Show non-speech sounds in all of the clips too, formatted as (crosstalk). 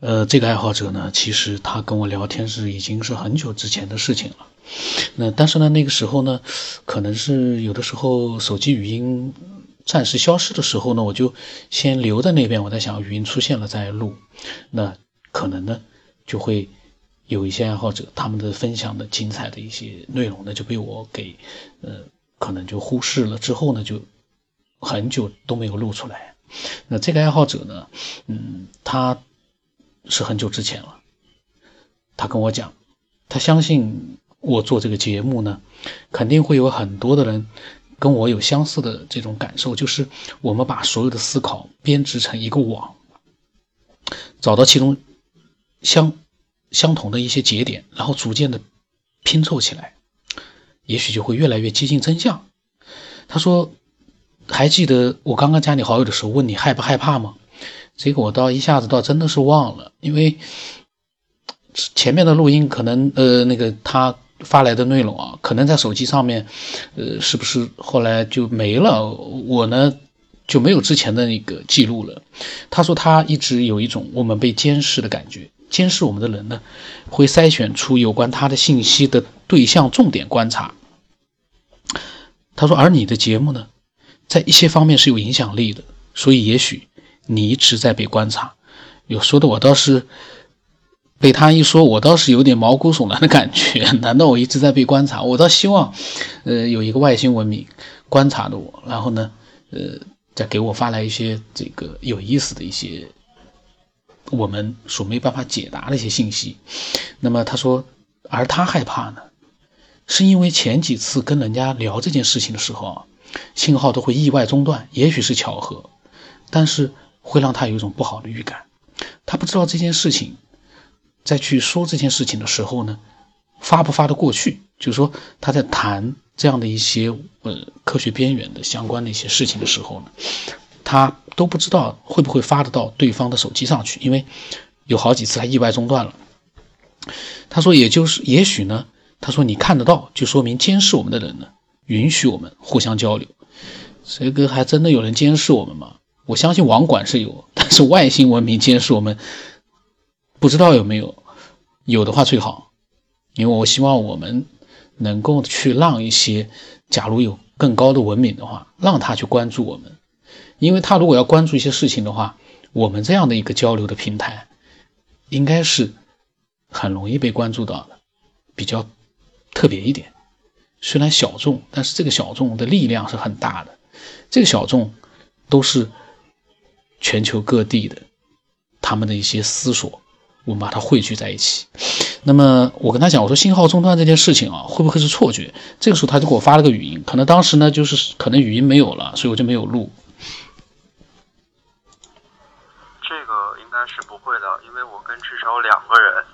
呃，这个爱好者呢，其实他跟我聊天是已经是很久之前的事情了。那但是呢，那个时候呢，可能是有的时候手机语音暂时消失的时候呢，我就先留在那边。我在想，语音出现了再录。那可能呢，就会有一些爱好者他们的分享的精彩的一些内容呢，就被我给呃，可能就忽视了。之后呢，就很久都没有录出来。那这个爱好者呢，嗯，他。是很久之前了，他跟我讲，他相信我做这个节目呢，肯定会有很多的人跟我有相似的这种感受，就是我们把所有的思考编织成一个网，找到其中相相同的一些节点，然后逐渐的拼凑起来，也许就会越来越接近真相。他说：“还记得我刚刚加你好友的时候问你害不害怕吗？”这个我倒一下子倒真的是忘了，因为前面的录音可能呃那个他发来的内容啊，可能在手机上面，呃是不是后来就没了？我呢就没有之前的那个记录了。他说他一直有一种我们被监视的感觉，监视我们的人呢会筛选出有关他的信息的对象，重点观察。他说，而你的节目呢，在一些方面是有影响力的，所以也许。你一直在被观察，有说的我倒是被他一说，我倒是有点毛骨悚然的感觉。(laughs) 难道我一直在被观察？我倒希望，呃，有一个外星文明观察的我，然后呢，呃，再给我发来一些这个有意思的一些我们所没办法解答的一些信息。那么他说，而他害怕呢，是因为前几次跟人家聊这件事情的时候啊，信号都会意外中断，也许是巧合，但是。会让他有一种不好的预感，他不知道这件事情，在去说这件事情的时候呢，发不发得过去？就是说他在谈这样的一些呃科学边缘的相关的一些事情的时候呢，他都不知道会不会发得到对方的手机上去，因为有好几次他意外中断了。他说，也就是也许呢，他说你看得到，就说明监视我们的人呢，允许我们互相交流。这个还真的有人监视我们吗？我相信网管是有，但是外星文明监视我们，不知道有没有，有的话最好，因为我希望我们能够去让一些，假如有更高的文明的话，让他去关注我们，因为他如果要关注一些事情的话，我们这样的一个交流的平台，应该是很容易被关注到的，比较特别一点，虽然小众，但是这个小众的力量是很大的，这个小众都是。全球各地的他们的一些思索，我们把它汇聚在一起。那么我跟他讲，我说信号中断这件事情啊，会不会是错觉？这个时候他就给我发了个语音，可能当时呢就是可能语音没有了，所以我就没有录。这个应该是不会的，因为我跟至少两个人，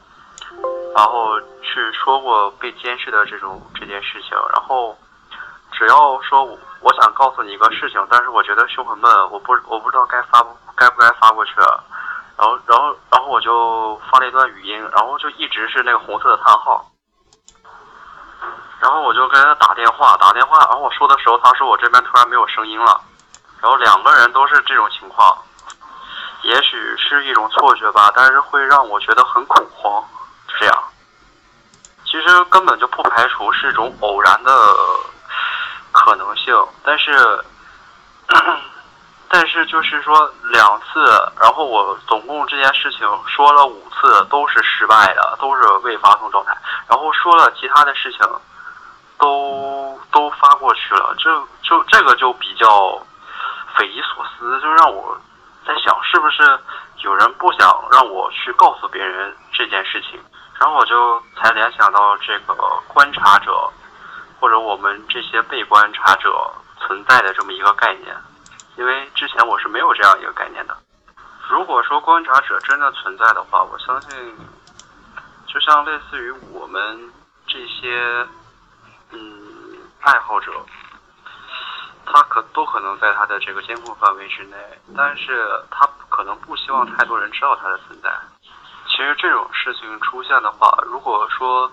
然后去说过被监视的这种这件事情，然后。只要说我想告诉你一个事情，但是我觉得胸很闷，我不我不知道该发不该不该发过去，然后然后然后我就发了一段语音，然后就一直是那个红色的叹号，然后我就跟他打电话打电话，然后我说的时候，他说我这边突然没有声音了，然后两个人都是这种情况，也许是一种错觉吧，但是会让我觉得很恐慌，就这样，其实根本就不排除是一种偶然的。可能性，但是，(coughs) 但是就是说两次，然后我总共这件事情说了五次都是失败的，都是未发送状态，然后说了其他的事情，都都发过去了，这就这个就比较匪夷所思，就让我在想是不是有人不想让我去告诉别人这件事情，然后我就才联想到这个观察者。或者我们这些被观察者存在的这么一个概念，因为之前我是没有这样一个概念的。如果说观察者真的存在的话，我相信，就像类似于我们这些嗯爱好者，他可都可能在他的这个监控范围之内，但是他可能不希望太多人知道他的存在。其实这种事情出现的话，如果说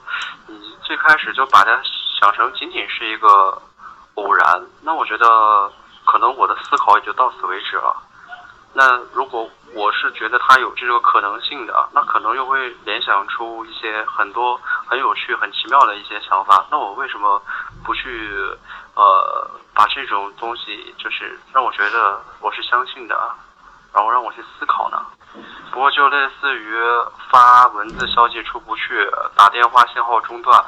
你最开始就把它。养成仅仅是一个偶然，那我觉得可能我的思考也就到此为止了。那如果我是觉得它有这个可能性的，那可能又会联想出一些很多很有趣、很奇妙的一些想法。那我为什么不去呃把这种东西，就是让我觉得我是相信的，然后让我去思考呢？不过就类似于发文字消息出不去，打电话信号中断，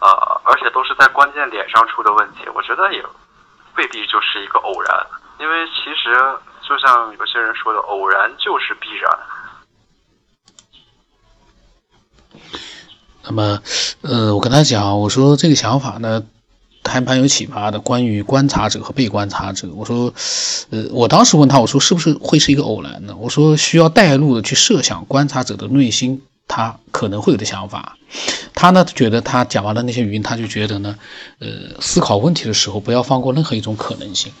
呃，而且都是在关键点上出的问题，我觉得也未必就是一个偶然，因为其实就像有些人说的，偶然就是必然。那么，呃，我跟他讲，我说这个想法呢。还蛮有启发的，关于观察者和被观察者。我说，呃，我当时问他，我说是不是会是一个偶然呢？我说需要带入的去设想观察者的内心，他可能会有的想法。他呢觉得他讲完了那些语音，他就觉得呢，呃，思考问题的时候不要放过任何一种可能性。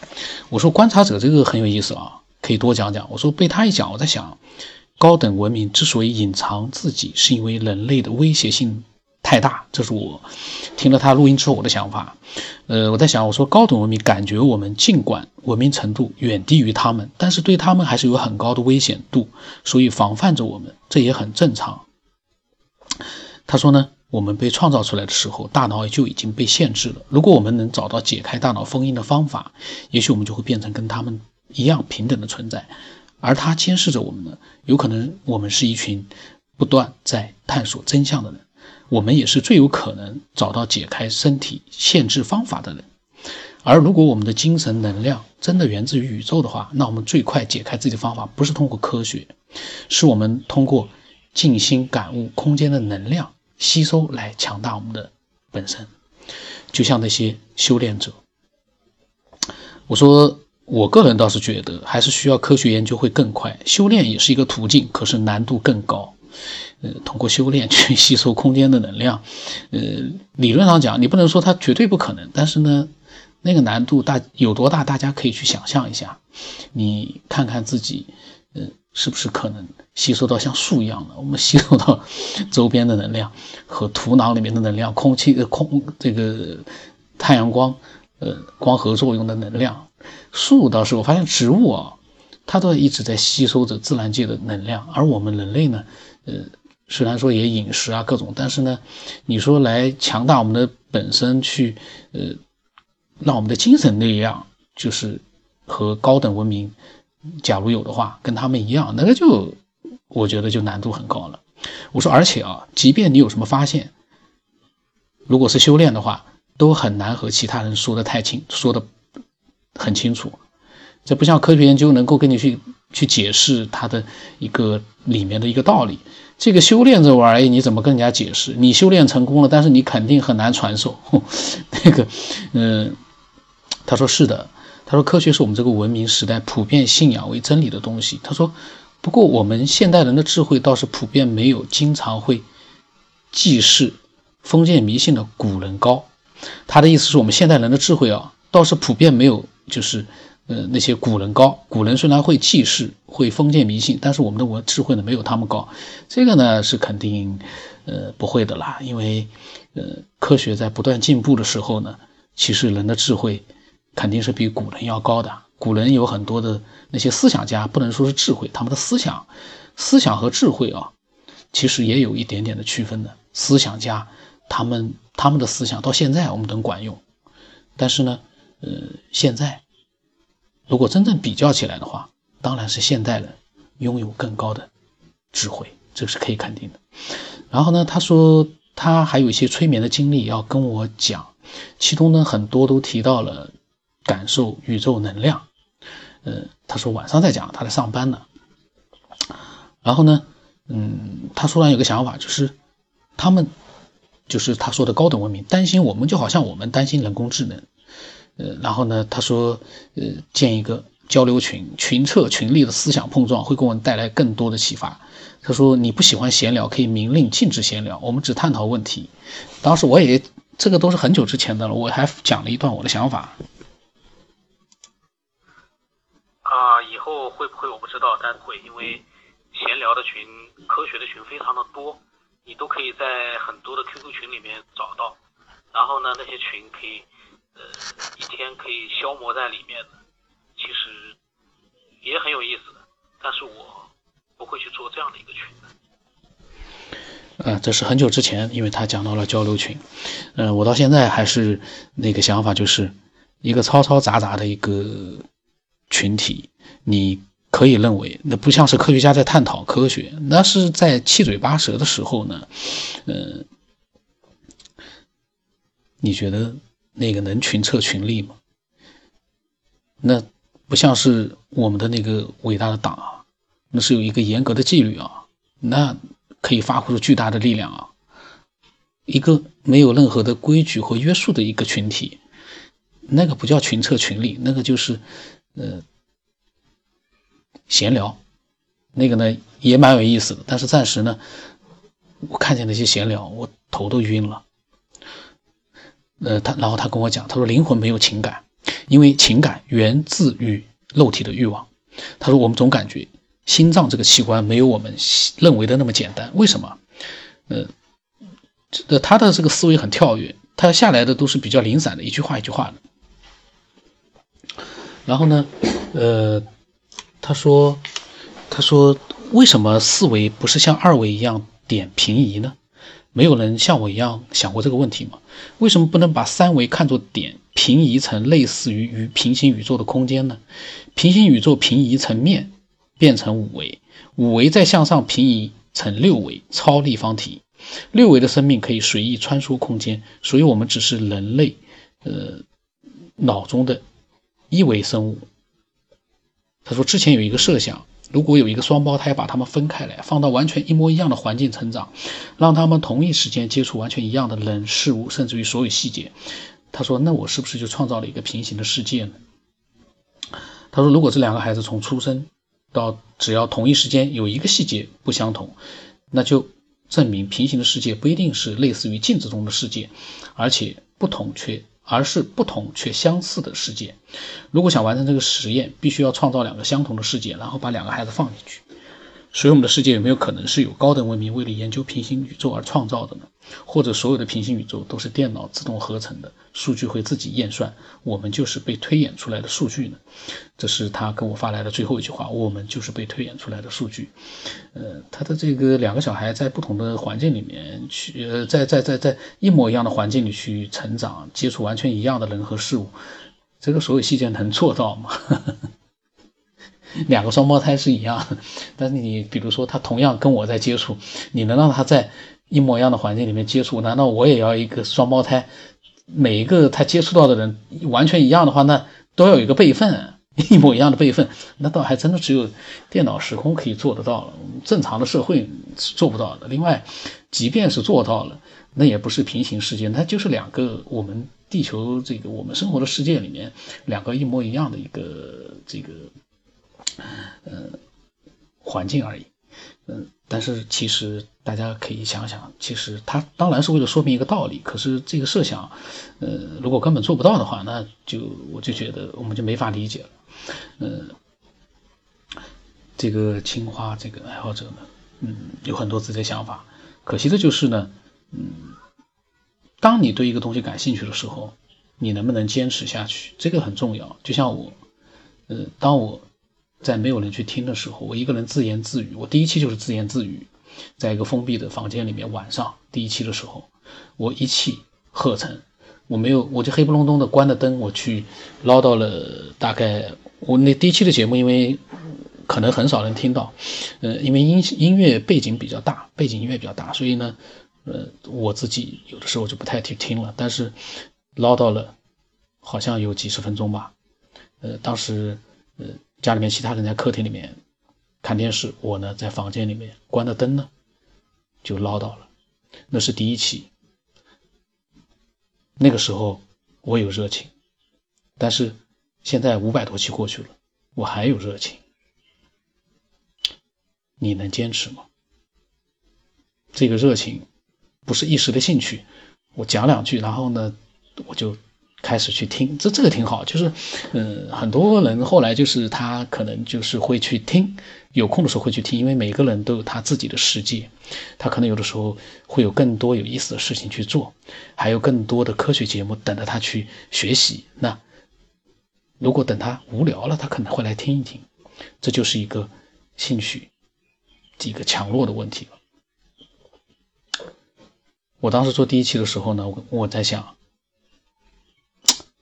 我说观察者这个很有意思啊，可以多讲讲。我说被他一讲，我在想，高等文明之所以隐藏自己，是因为人类的威胁性。太大，这是我听了他录音之后我的想法。呃，我在想，我说高等文明感觉我们尽管文明程度远低于他们，但是对他们还是有很高的危险度，所以防范着我们，这也很正常。他说呢，我们被创造出来的时候，大脑就已经被限制了。如果我们能找到解开大脑封印的方法，也许我们就会变成跟他们一样平等的存在。而他监视着我们呢，有可能我们是一群不断在探索真相的人。我们也是最有可能找到解开身体限制方法的人，而如果我们的精神能量真的源自于宇宙的话，那我们最快解开自己的方法不是通过科学，是我们通过静心感悟空间的能量吸收来强大我们的本身。就像那些修炼者，我说我个人倒是觉得还是需要科学研究会更快，修炼也是一个途径，可是难度更高。呃，通过修炼去吸收空间的能量，呃，理论上讲，你不能说它绝对不可能，但是呢，那个难度大有多大，大家可以去想象一下。你看看自己，呃，是不是可能吸收到像树一样的？我们吸收到周边的能量和土壤里面的能量、空气的、空这个太阳光，呃，光合作用的能量。树倒是我发现植物啊，它都一直在吸收着自然界的能量，而我们人类呢，呃。虽然说也饮食啊各种，但是呢，你说来强大我们的本身，去呃，让我们的精神力量就是和高等文明，假如有的话，跟他们一样，那个就我觉得就难度很高了。我说，而且啊，即便你有什么发现，如果是修炼的话，都很难和其他人说的太清，说的很清楚。这不像科学研究能够跟你去去解释它的一个里面的一个道理。这个修炼这玩意，你怎么跟人家解释？你修炼成功了，但是你肯定很难传授。(laughs) 那个，嗯，他说是的，他说科学是我们这个文明时代普遍信仰为真理的东西。他说，不过我们现代人的智慧倒是普遍没有经常会祭祀封建迷信的古人高。他的意思是我们现代人的智慧啊，倒是普遍没有就是。呃，那些古人高，古人虽然会记事，会封建迷信，但是我们的文智慧呢没有他们高，这个呢是肯定，呃不会的啦，因为，呃科学在不断进步的时候呢，其实人的智慧肯定是比古人要高的。古人有很多的那些思想家，不能说是智慧，他们的思想，思想和智慧啊，其实也有一点点的区分的。思想家他们他们的思想到现在我们能管用，但是呢，呃现在。如果真正比较起来的话，当然是现代人拥有更高的智慧，这是可以肯定的。然后呢，他说他还有一些催眠的经历要跟我讲，其中呢很多都提到了感受宇宙能量。呃，他说晚上再讲，他在上班呢。然后呢，嗯，他突然有个想法，就是他们就是他说的高等文明担心我们，就好像我们担心人工智能。呃，然后呢，他说，呃，建一个交流群，群策群力的思想碰撞会给我们带来更多的启发。他说，你不喜欢闲聊，可以明令禁止闲聊，我们只探讨问题。当时我也，这个都是很久之前的了，我还讲了一段我的想法。啊，以后会不会我不知道，但会，因为闲聊的群、科学的群非常的多，你都可以在很多的 QQ 群里面找到。然后呢，那些群可以。呃，一天可以消磨在里面的，其实也很有意思的。但是我不会去做这样的一个群的。呃，这是很久之前，因为他讲到了交流群，嗯，我到现在还是那个想法，就是一个嘈嘈杂杂的一个群体，你可以认为那不像是科学家在探讨科学，那是在七嘴八舌的时候呢，嗯，你觉得那个能群策群力吗？那不像是我们的那个伟大的党啊，那是有一个严格的纪律啊，那。可以发挥出巨大的力量啊！一个没有任何的规矩和约束的一个群体，那个不叫群策群力，那个就是呃闲聊。那个呢也蛮有意思的，但是暂时呢，我看见那些闲聊，我头都晕了。呃，他然后他跟我讲，他说灵魂没有情感，因为情感源自于肉体的欲望。他说我们总感觉。心脏这个器官没有我们认为的那么简单，为什么？呃，这他的这个思维很跳跃，他下来的都是比较零散的，一句话一句话的。然后呢，呃，他说，他说为什么四维不是像二维一样点平移呢？没有人像我一样想过这个问题吗？为什么不能把三维看作点平移成类似于与平行宇宙的空间呢？平行宇宙平移成面。变成五维，五维再向上平移成六维超立方体，六维的生命可以随意穿梭空间，所以我们只是人类，呃，脑中的一维生物。他说之前有一个设想，如果有一个双胞胎把他们分开来，放到完全一模一样的环境成长，让他们同一时间接触完全一样的人事物，甚至于所有细节，他说那我是不是就创造了一个平行的世界呢？他说如果这两个孩子从出生。到只要同一时间有一个细节不相同，那就证明平行的世界不一定是类似于镜子中的世界，而且不同却而是不同却相似的世界。如果想完成这个实验，必须要创造两个相同的世界，然后把两个孩子放进去。所以我们的世界有没有可能是有高等文明为了研究平行宇宙而创造的呢？或者所有的平行宇宙都是电脑自动合成的，数据会自己验算，我们就是被推演出来的数据呢？这是他跟我发来的最后一句话：我们就是被推演出来的数据。呃，他的这个两个小孩在不同的环境里面去，呃，在在在在一模一样的环境里去成长，接触完全一样的人和事物，这个所有细节能做到吗？(laughs) (laughs) 两个双胞胎是一样，但是你比如说他同样跟我在接触，你能让他在一模一样的环境里面接触，难道我也要一个双胞胎？每一个他接触到的人完全一样的话，那都要有一个备份，(laughs) 一模一样的备份，那倒还真的只有电脑时空可以做得到了，正常的社会是做不到的。另外，即便是做到了，那也不是平行世界，那就是两个我们地球这个我们生活的世界里面两个一模一样的一个这个。呃，环境而已，嗯，但是其实大家可以想想，其实他当然是为了说明一个道理，可是这个设想，呃，如果根本做不到的话，那就我就觉得我们就没法理解了，嗯，这个青花这个爱好者呢，嗯，有很多自己的想法，可惜的就是呢，嗯，当你对一个东西感兴趣的时候，你能不能坚持下去，这个很重要。就像我，呃，当我。在没有人去听的时候，我一个人自言自语。我第一期就是自言自语，在一个封闭的房间里面。晚上第一期的时候，我一气呵成，我没有，我就黑不隆咚的关了灯，我去唠叨了大概我那第一期的节目，因为可能很少人听到，呃，因为音音乐背景比较大，背景音乐比较大，所以呢，呃，我自己有的时候就不太去听了。但是唠叨了好像有几十分钟吧，呃，当时呃。家里面其他人在客厅里面看电视，我呢在房间里面关着灯呢，就唠叨了。那是第一期，那个时候我有热情，但是现在五百多期过去了，我还有热情。你能坚持吗？这个热情不是一时的兴趣，我讲两句，然后呢我就。开始去听，这这个挺好，就是，嗯，很多人后来就是他可能就是会去听，有空的时候会去听，因为每个人都有他自己的世界，他可能有的时候会有更多有意思的事情去做，还有更多的科学节目等着他去学习。那如果等他无聊了，他可能会来听一听，这就是一个兴趣一个强弱的问题了。我当时做第一期的时候呢，我我在想，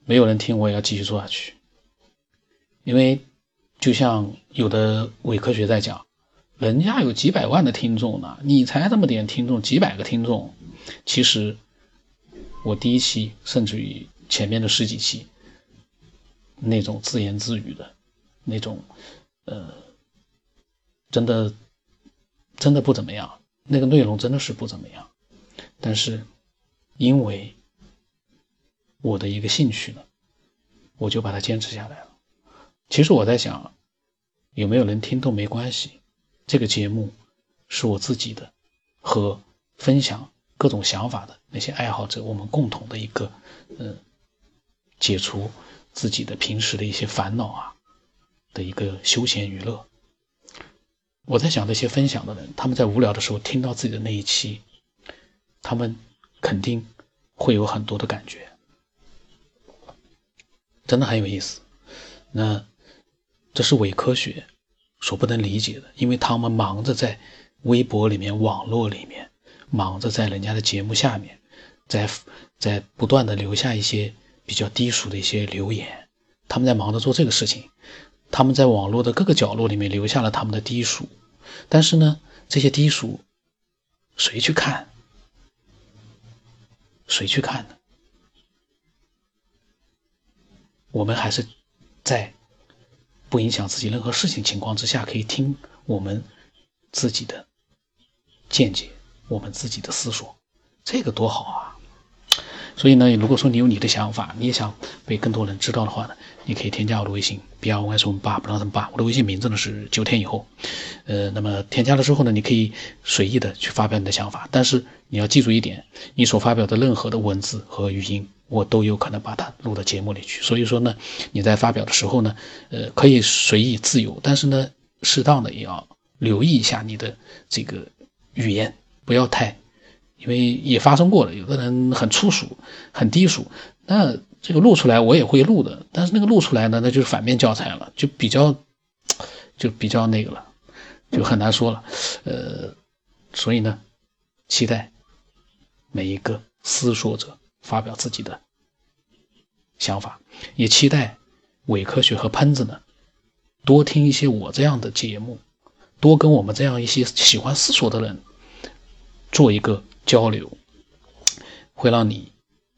没有人听，我也要继续做下去，因为就像有的伪科学在讲，人家有几百万的听众呢，你才这么点听众，几百个听众，其实我第一期甚至于前面的十几期。那种自言自语的，那种，呃，真的，真的不怎么样。那个内容真的是不怎么样。但是，因为我的一个兴趣呢，我就把它坚持下来了。其实我在想，有没有人听都没关系。这个节目是我自己的，和分享各种想法的那些爱好者，我们共同的一个，嗯，解除。自己的平时的一些烦恼啊，的一个休闲娱乐。我在想，那些分享的人，他们在无聊的时候听到自己的那一期，他们肯定会有很多的感觉，真的很有意思。那这是伪科学所不能理解的，因为他们忙着在微博里面、网络里面，忙着在人家的节目下面，在在不断的留下一些。比较低俗的一些留言，他们在忙着做这个事情，他们在网络的各个角落里面留下了他们的低俗，但是呢，这些低俗谁去看？谁去看呢？我们还是在不影响自己任何事情情况之下，可以听我们自己的见解，我们自己的思索，这个多好啊！所以呢，如果说你有你的想法，你也想被更多人知道的话呢，你可以添加我的微信，B R Y S O N 八，不知道怎么八。我的微信名字呢是九天以后。呃，那么添加了之后呢，你可以随意的去发表你的想法，但是你要记住一点，你所发表的任何的文字和语音，我都有可能把它录到节目里去。所以说呢，你在发表的时候呢，呃，可以随意自由，但是呢，适当的也要留意一下你的这个语言，不要太。因为也发生过了，有的人很粗俗、很低俗，那这个录出来我也会录的，但是那个录出来呢，那就是反面教材了，就比较，就比较那个了，就很难说了。呃，所以呢，期待每一个思索者发表自己的想法，也期待伪科学和喷子呢多听一些我这样的节目，多跟我们这样一些喜欢思索的人做一个。交流会让你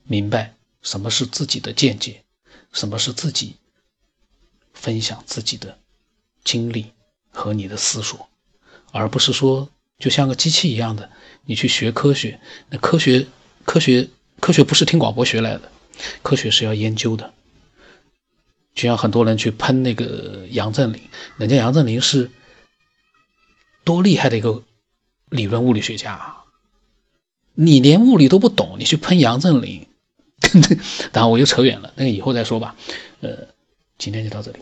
明白什么是自己的见解，什么是自己分享自己的经历和你的思索，而不是说就像个机器一样的，你去学科学，那科学科学科学不是听广播学来的，科学是要研究的。就像很多人去喷那个杨振宁，人家杨振宁是多厉害的一个理论物理学家啊！你连物理都不懂，你去喷杨振宁，(laughs) 然后我又扯远了，那个以后再说吧。呃，今天就到这里。